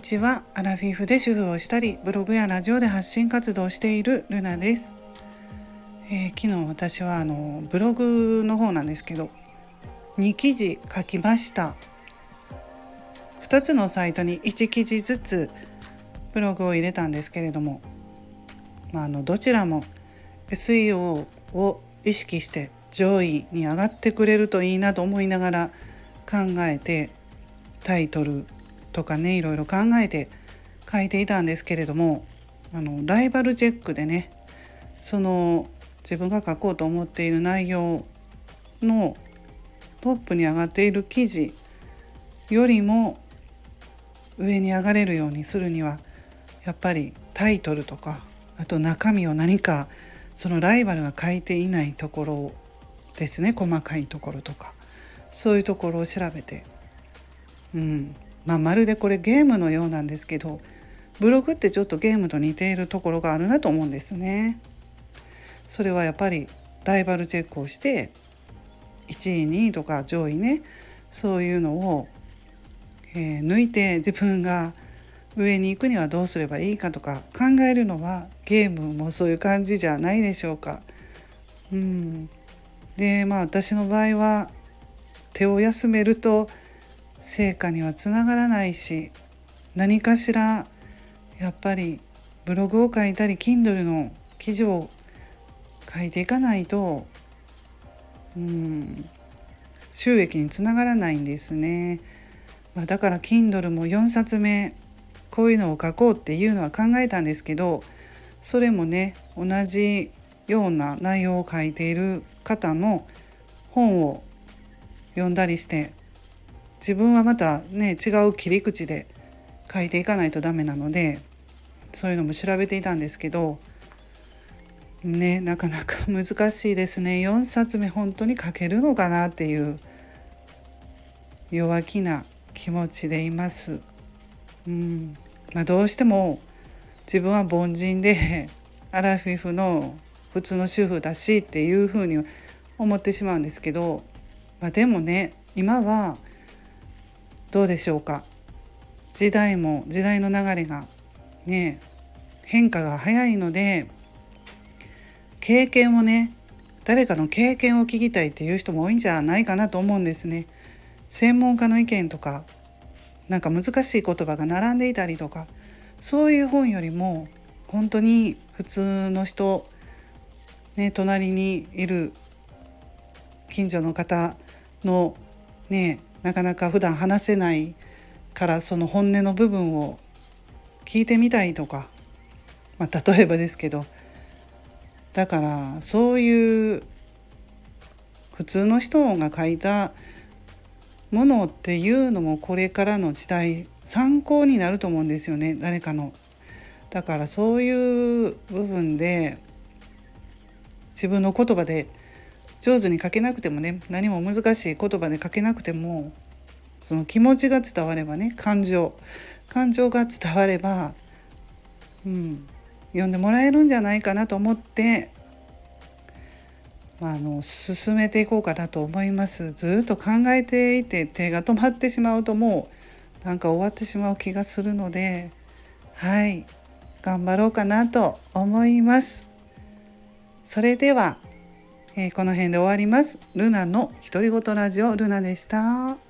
にちは。アラフィフで主婦をしたりブログやラジオで発信活動をしているルナです、えー、昨日私はあのブログの方なんですけど2記事書きました。2つのサイトに1記事ずつブログを入れたんですけれども、まあ、あのどちらも SEO を意識して上位に上がってくれるといいなと思いながら考えてタイトルとかねいろいろ考えて書いていたんですけれどもあのライバルチェックでねその自分が書こうと思っている内容のトップに上がっている記事よりも上に上がれるようにするにはやっぱりタイトルとかあと中身を何かそのライバルが書いていないところですね細かいところとか。そういうところを調べてうん。まあ、まるでこれゲームのようなんですけどブログってちょっとゲームと似ているところがあるなと思うんですね。それはやっぱりライバルチェックをして1位2位とか上位ねそういうのを、えー、抜いて自分が上に行くにはどうすればいいかとか考えるのはゲームもそういう感じじゃないでしょうか。うん、でまあ私の場合は手を休めると成果にはつながらないし何かしらやっぱりブログを書いたり Kindle の記事を書いていかないとうん収益につながらないんですね。まあ、だから Kindle も4冊目こういうのを書こうっていうのは考えたんですけどそれもね同じような内容を書いている方の本を読んだりして自分はまたね違う切り口で書いていかないとダメなのでそういうのも調べていたんですけどねなかなか 難しいですね4冊目本当に書けるのかなっていう弱気な気持ちでいます。うんまあ、どうしても自分は凡人で アラフィフの普通の主婦だしっていうふうに思ってしまうんですけど、まあ、でもね今はどうでしょうか？時代も時代の流れがね変化が早いので経験をね誰かの経験を聞きたいっていう人も多いんじゃないかなと思うんですね。専門家の意見とかなんか難しい言葉が並んでいたりとかそういう本よりも本当に普通の人、ね、隣にいる近所の方のねなかなか普段話せないからその本音の部分を聞いてみたいとか、まあ、例えばですけど。だからそういう普通の人が書いたものっていうのもこれからの時代参考になると思うんですよね。誰かの。だからそういう部分で自分の言葉で上手に書けなくてもね何も難しい言葉で書けなくてもその気持ちが伝わればね感情感情が伝われば、うん、読んでもらえるんじゃないかなと思って、まあ、あの進めていこうかなと思いますずっと考えていて手が止まってしまうともうなんか終わってしまう気がするのではい頑張ろうかなと思います。それではえー、この辺で終わります。ルナの独り言ラジオルナでした。